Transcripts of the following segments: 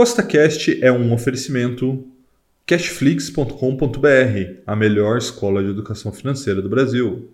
CostaCast é um oferecimento cashflix.com.br, a melhor escola de educação financeira do Brasil.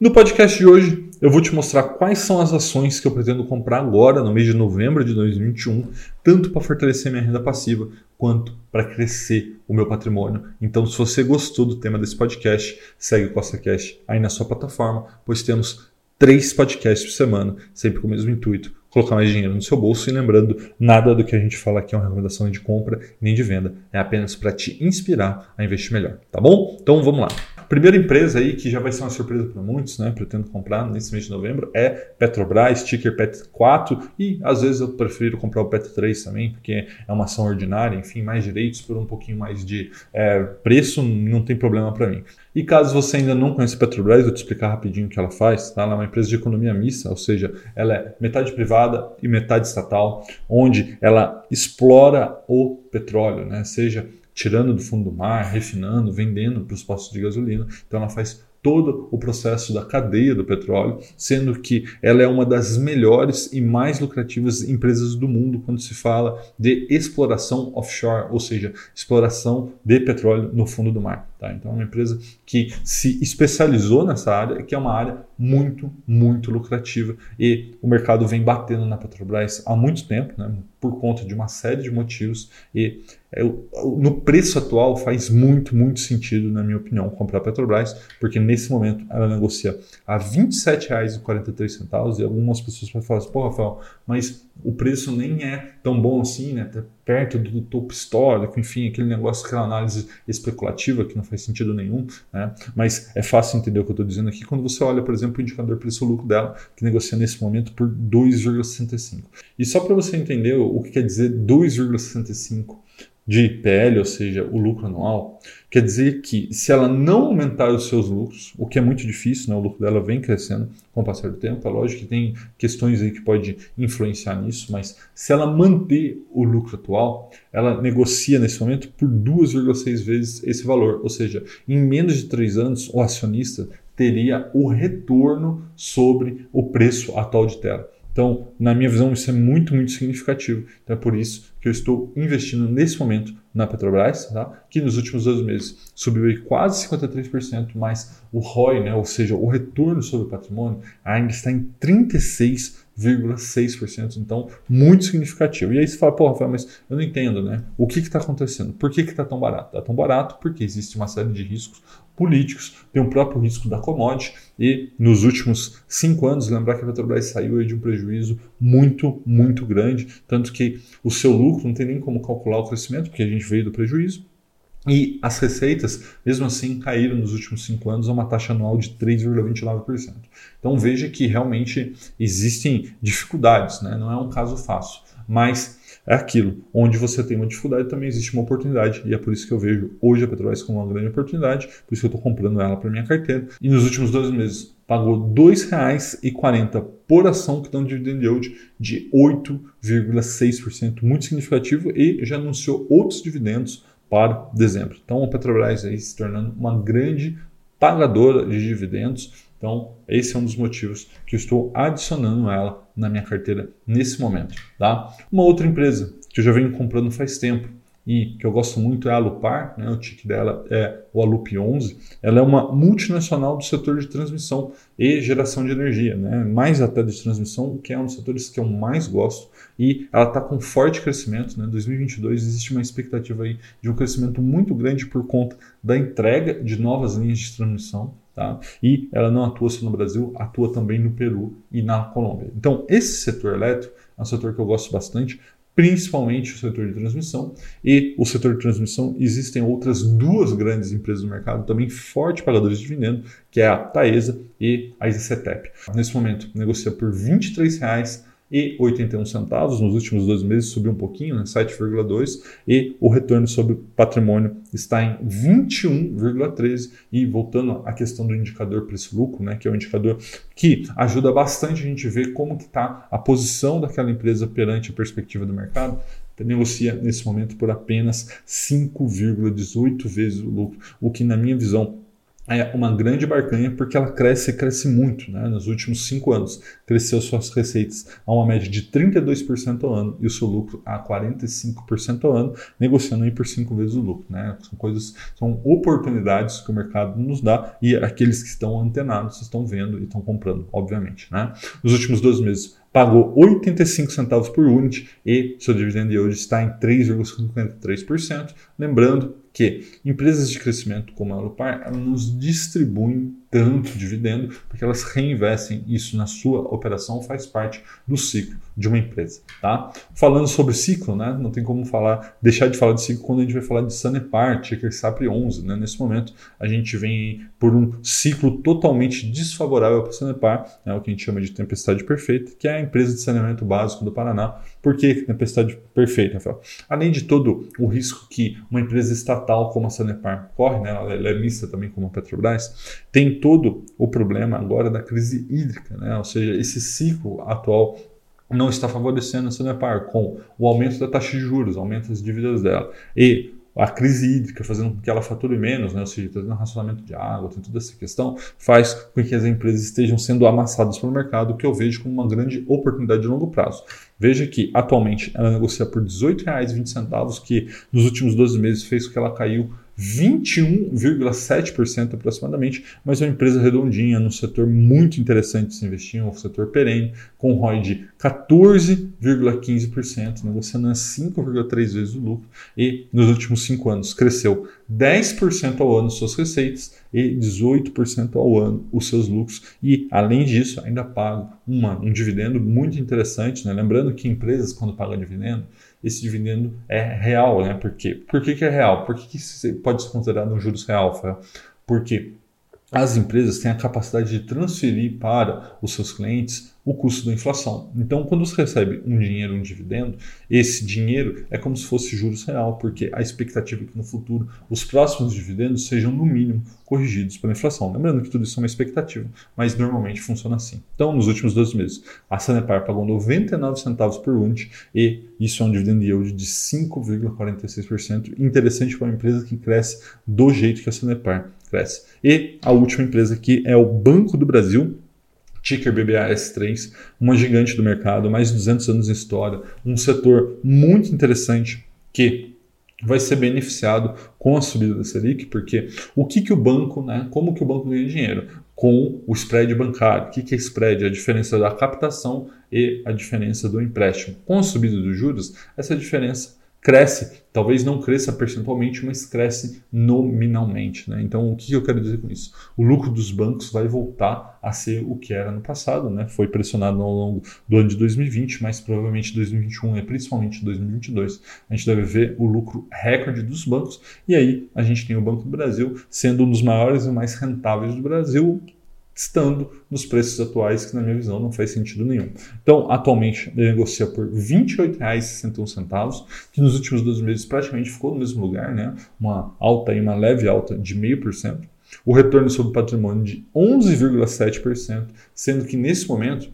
No podcast de hoje, eu vou te mostrar quais são as ações que eu pretendo comprar agora, no mês de novembro de 2021, tanto para fortalecer minha renda passiva quanto para crescer o meu patrimônio. Então, se você gostou do tema desse podcast, segue o CostaCast aí na sua plataforma, pois temos três podcasts por semana, sempre com o mesmo intuito, colocar mais dinheiro no seu bolso. E lembrando, nada do que a gente fala aqui é uma recomendação de compra nem de venda, é apenas para te inspirar a investir melhor, tá bom? Então vamos lá. Primeira empresa aí que já vai ser uma surpresa para muitos, né? Pretendo comprar nesse mês de novembro é Petrobras, ticker PET4 e às vezes eu prefiro comprar o PET3 também, porque é uma ação ordinária, enfim, mais direitos por um pouquinho mais de é, preço, não tem problema para mim. E caso você ainda não conheça a Petrobras, vou te explicar rapidinho o que ela faz. Tá? Ela é uma empresa de economia mista, ou seja, ela é metade privada e metade estatal, onde ela explora o petróleo, né? seja tirando do fundo do mar, refinando, vendendo para os postos de gasolina. Então ela faz todo o processo da cadeia do petróleo, sendo que ela é uma das melhores e mais lucrativas empresas do mundo quando se fala de exploração offshore, ou seja, exploração de petróleo no fundo do mar. Tá? Então é uma empresa que se especializou nessa área, que é uma área muito, muito lucrativa e o mercado vem batendo na Petrobras há muito tempo, né? por conta de uma série de motivos e é, no preço atual faz muito, muito sentido, na minha opinião, comprar a Petrobras, porque nesse momento ela negocia a R$ 27,43 e algumas pessoas podem falar assim, pô, Rafael, mas o preço nem é tão bom assim, né? Perto do topo histórico, enfim, aquele negócio, aquela análise especulativa que não faz sentido nenhum, né? Mas é fácil entender o que eu estou dizendo aqui quando você olha, por exemplo, o indicador preço-lucro dela, que negocia nesse momento por 2,65. E só para você entender o que quer dizer 2,65 de PL, ou seja, o lucro anual, quer dizer que se ela não aumentar os seus lucros, o que é muito difícil, né? o lucro dela vem crescendo com o passar do tempo, é lógico que tem questões aí que pode influenciar nisso, mas se ela manter o lucro atual, ela negocia nesse momento por 2,6 vezes esse valor, ou seja, em menos de três anos o acionista teria o retorno sobre o preço atual de tela. Então, na minha visão, isso é muito, muito significativo. Então, é por isso que eu estou investindo nesse momento na Petrobras, tá? que nos últimos dois meses subiu quase 53%, mas o ROI, né? ou seja, o retorno sobre o patrimônio, ainda está em 36,6%. Então, muito significativo. E aí você fala, pô, Rafael, mas eu não entendo, né? O que está acontecendo? Por que está tão barato? Está tão barato porque existe uma série de riscos políticos, tem o próprio risco da commodity e nos últimos cinco anos, lembrar que a Petrobras saiu de um prejuízo muito, muito grande, tanto que o seu lucro não tem nem como calcular o crescimento, porque a gente veio do prejuízo, e as receitas, mesmo assim, caíram nos últimos cinco anos a uma taxa anual de 3,29%. Então veja que realmente existem dificuldades, né? não é um caso fácil. Mas é aquilo. Onde você tem uma dificuldade, também existe uma oportunidade. E é por isso que eu vejo hoje a Petrobras como uma grande oportunidade, por isso que eu estou comprando ela para minha carteira. E nos últimos dois meses pagou R$ 2,40 por ação, que dá um dividend yield de 8,6%, muito significativo, e já anunciou outros dividendos para dezembro. Então a Petrobras aí se tornando uma grande pagadora de dividendos. Então, esse é um dos motivos que eu estou adicionando ela na minha carteira nesse momento. Tá? Uma outra empresa que eu já venho comprando faz tempo e que eu gosto muito é a Alupar, né? o tick dela é o Alup 11. Ela é uma multinacional do setor de transmissão e geração de energia, né? mais até de transmissão, que é um dos setores que eu mais gosto. E ela está com forte crescimento. Né? Em 2022 existe uma expectativa aí de um crescimento muito grande por conta da entrega de novas linhas de transmissão. Tá? E ela não atua só no Brasil, atua também no Peru e na Colômbia. Então, esse setor elétrico é um setor que eu gosto bastante, principalmente o setor de transmissão. E o setor de transmissão existem outras duas grandes empresas do mercado, também forte pagadores de dividendo, que é a Taesa e a IZCTEP. Nesse momento, negocia por R$ 23,00 e 81 centavos. Nos últimos dois meses subiu um pouquinho, né, 7,2 e o retorno sobre patrimônio está em 21,13 e voltando à questão do indicador preço-lucro, né, que é um indicador que ajuda bastante a gente ver como que está a posição daquela empresa perante a perspectiva do mercado negocia nesse momento por apenas 5,18 vezes o lucro, o que na minha visão é uma grande barganha porque ela cresce cresce muito. Né? Nos últimos cinco anos, cresceu suas receitas a uma média de 32% ao ano e o seu lucro a 45% ao ano, negociando aí por cinco vezes o lucro. Né? São coisas, são oportunidades que o mercado nos dá e aqueles que estão antenados estão vendo e estão comprando, obviamente. Né? Nos últimos 12 meses, pagou 85 centavos por unit e seu dividend yield está em 3,53%. Lembrando que empresas de crescimento como a Alupar, nos distribuem tanto dividendo, porque elas reinvestem isso na sua operação, faz parte do ciclo de uma empresa. Tá? Falando sobre ciclo, né, não tem como falar, deixar de falar de ciclo quando a gente vai falar de Sanepar, Ticker SAP 11. Né? Nesse momento, a gente vem por um ciclo totalmente desfavorável para a Sanepar, né, o que a gente chama de tempestade perfeita, que é a empresa de saneamento básico do Paraná. Por que tempestade perfeita, Rafael? Além de todo o risco que uma empresa estatal como a Sanepar corre, né, ela é mista também como a Petrobras, tem todo o problema agora da crise hídrica, né? ou seja, esse ciclo atual não está favorecendo a Sanepar com o aumento da taxa de juros, aumento das dívidas dela e a crise hídrica fazendo com que ela fature menos, né? ou seja, trazendo racionamento de água, tem toda essa questão, faz com que as empresas estejam sendo amassadas pelo mercado, que eu vejo como uma grande oportunidade de longo prazo. Veja que atualmente ela negocia por R$ 18,20, que nos últimos 12 meses fez com que ela caiu 21,7% aproximadamente, mas é uma empresa redondinha, num setor muito interessante de se investir, um setor perene, com ROI de 14,15%, negociando a 5,3 vezes o lucro, e nos últimos 5 anos cresceu 10% ao ano suas receitas e 18% ao ano os seus lucros, e além disso ainda paga uma, um dividendo muito interessante, né? lembrando que empresas quando pagam dividendo, esse dividendo é real, né? Por quê? Por que, que é real? Por que, que pode ser considerado um juros real? Porque as empresas têm a capacidade de transferir para os seus clientes o custo da inflação. Então, quando você recebe um dinheiro, um dividendo, esse dinheiro é como se fosse juros real, porque a expectativa é que no futuro os próximos dividendos sejam, no mínimo, corrigidos pela inflação. Lembrando que tudo isso é uma expectativa, mas normalmente funciona assim. Então, nos últimos 12 meses, a Sanepar pagou 99 centavos por unit e isso é um dividend yield de 5,46%. Interessante para uma empresa que cresce do jeito que a Sanepar cresce. E a última empresa aqui é o Banco do Brasil, ticker BBAS3, uma gigante do mercado, mais de 200 anos de história, um setor muito interessante que vai ser beneficiado com a subida da Selic, porque o que, que o banco, né, como que o banco ganha dinheiro? Com o spread bancário. O que, que é spread? A diferença da captação e a diferença do empréstimo. Com a subida dos juros, essa diferença cresce, talvez não cresça percentualmente, mas cresce nominalmente. Né? Então, o que eu quero dizer com isso? O lucro dos bancos vai voltar a ser o que era no passado, né? foi pressionado ao longo do ano de 2020, mas provavelmente 2021 e principalmente 2022, a gente deve ver o lucro recorde dos bancos, e aí a gente tem o Banco do Brasil sendo um dos maiores e mais rentáveis do Brasil, estando nos preços atuais, que na minha visão não faz sentido nenhum. Então, atualmente, ele negocia por R$ 28,61, que nos últimos 12 meses praticamente ficou no mesmo lugar, né? uma alta e uma leve alta de 0,5%. O retorno sobre patrimônio de 11,7%, sendo que nesse momento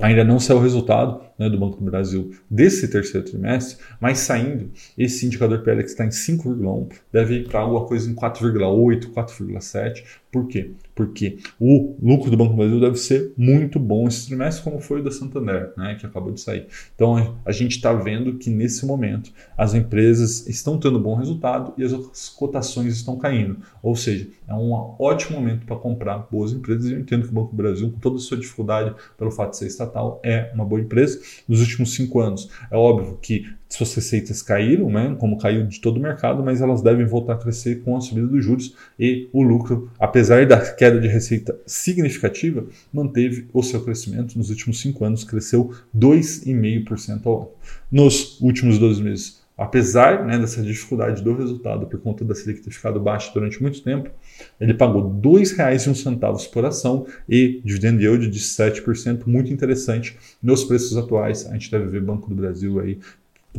Ainda não saiu o resultado né, do Banco do Brasil desse terceiro trimestre, mas saindo, esse indicador PL que está em 5,1 deve ir para alguma coisa em 4,8, 4,7. Por quê? Porque o lucro do Banco do Brasil deve ser muito bom esse trimestre, como foi o da Santander, né, que acabou de sair. Então a gente está vendo que nesse momento as empresas estão tendo bom resultado e as cotações estão caindo. Ou seja, é um ótimo momento para comprar boas empresas. Eu entendo que o Banco do Brasil, com toda a sua dificuldade pelo fato de ser estatal, é uma boa empresa. Nos últimos cinco anos, é óbvio que suas receitas caíram, né, como caiu de todo o mercado, mas elas devem voltar a crescer com a subida dos juros e o lucro, apesar da queda de receita significativa, manteve o seu crescimento. Nos últimos cinco anos, cresceu 2,5% ao ano. Nos últimos 12 meses, apesar né, dessa dificuldade do resultado por conta da Selic ter ficado baixa durante muito tempo, ele pagou R$ 2,01 por ação e dividend yield de 7%, muito interessante. Nos preços atuais, a gente deve ver Banco do Brasil aí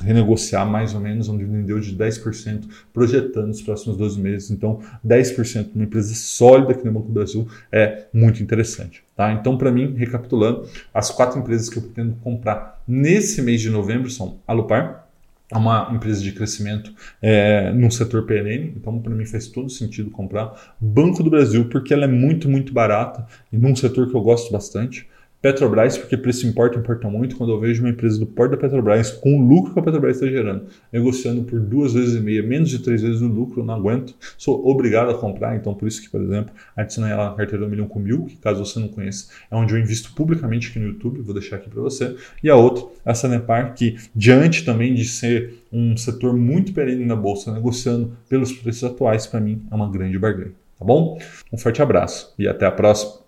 renegociar mais ou menos um dividend yield de 10%, projetando os próximos 12 meses. Então, 10% uma empresa sólida aqui no Banco do Brasil é muito interessante. Tá? Então, para mim, recapitulando, as quatro empresas que eu pretendo comprar nesse mês de novembro são Alupar, é uma empresa de crescimento é, num setor perene, então para mim faz todo sentido comprar. Banco do Brasil, porque ela é muito, muito barata e num setor que eu gosto bastante. Petrobras, porque preço importa, importa muito. Quando eu vejo uma empresa do porto da Petrobras com o lucro que a Petrobras está gerando, negociando por duas vezes e meia, menos de três vezes o lucro, eu não aguento. Sou obrigado a comprar, então por isso que, por exemplo, adicionei ela na carteira do milhão com mil, que caso você não conheça, é onde eu invisto publicamente aqui no YouTube, vou deixar aqui para você. E a outra, a Sanepar, que diante também de ser um setor muito perene na bolsa, negociando pelos preços atuais, para mim é uma grande barganha. Tá bom? Um forte abraço e até a próxima.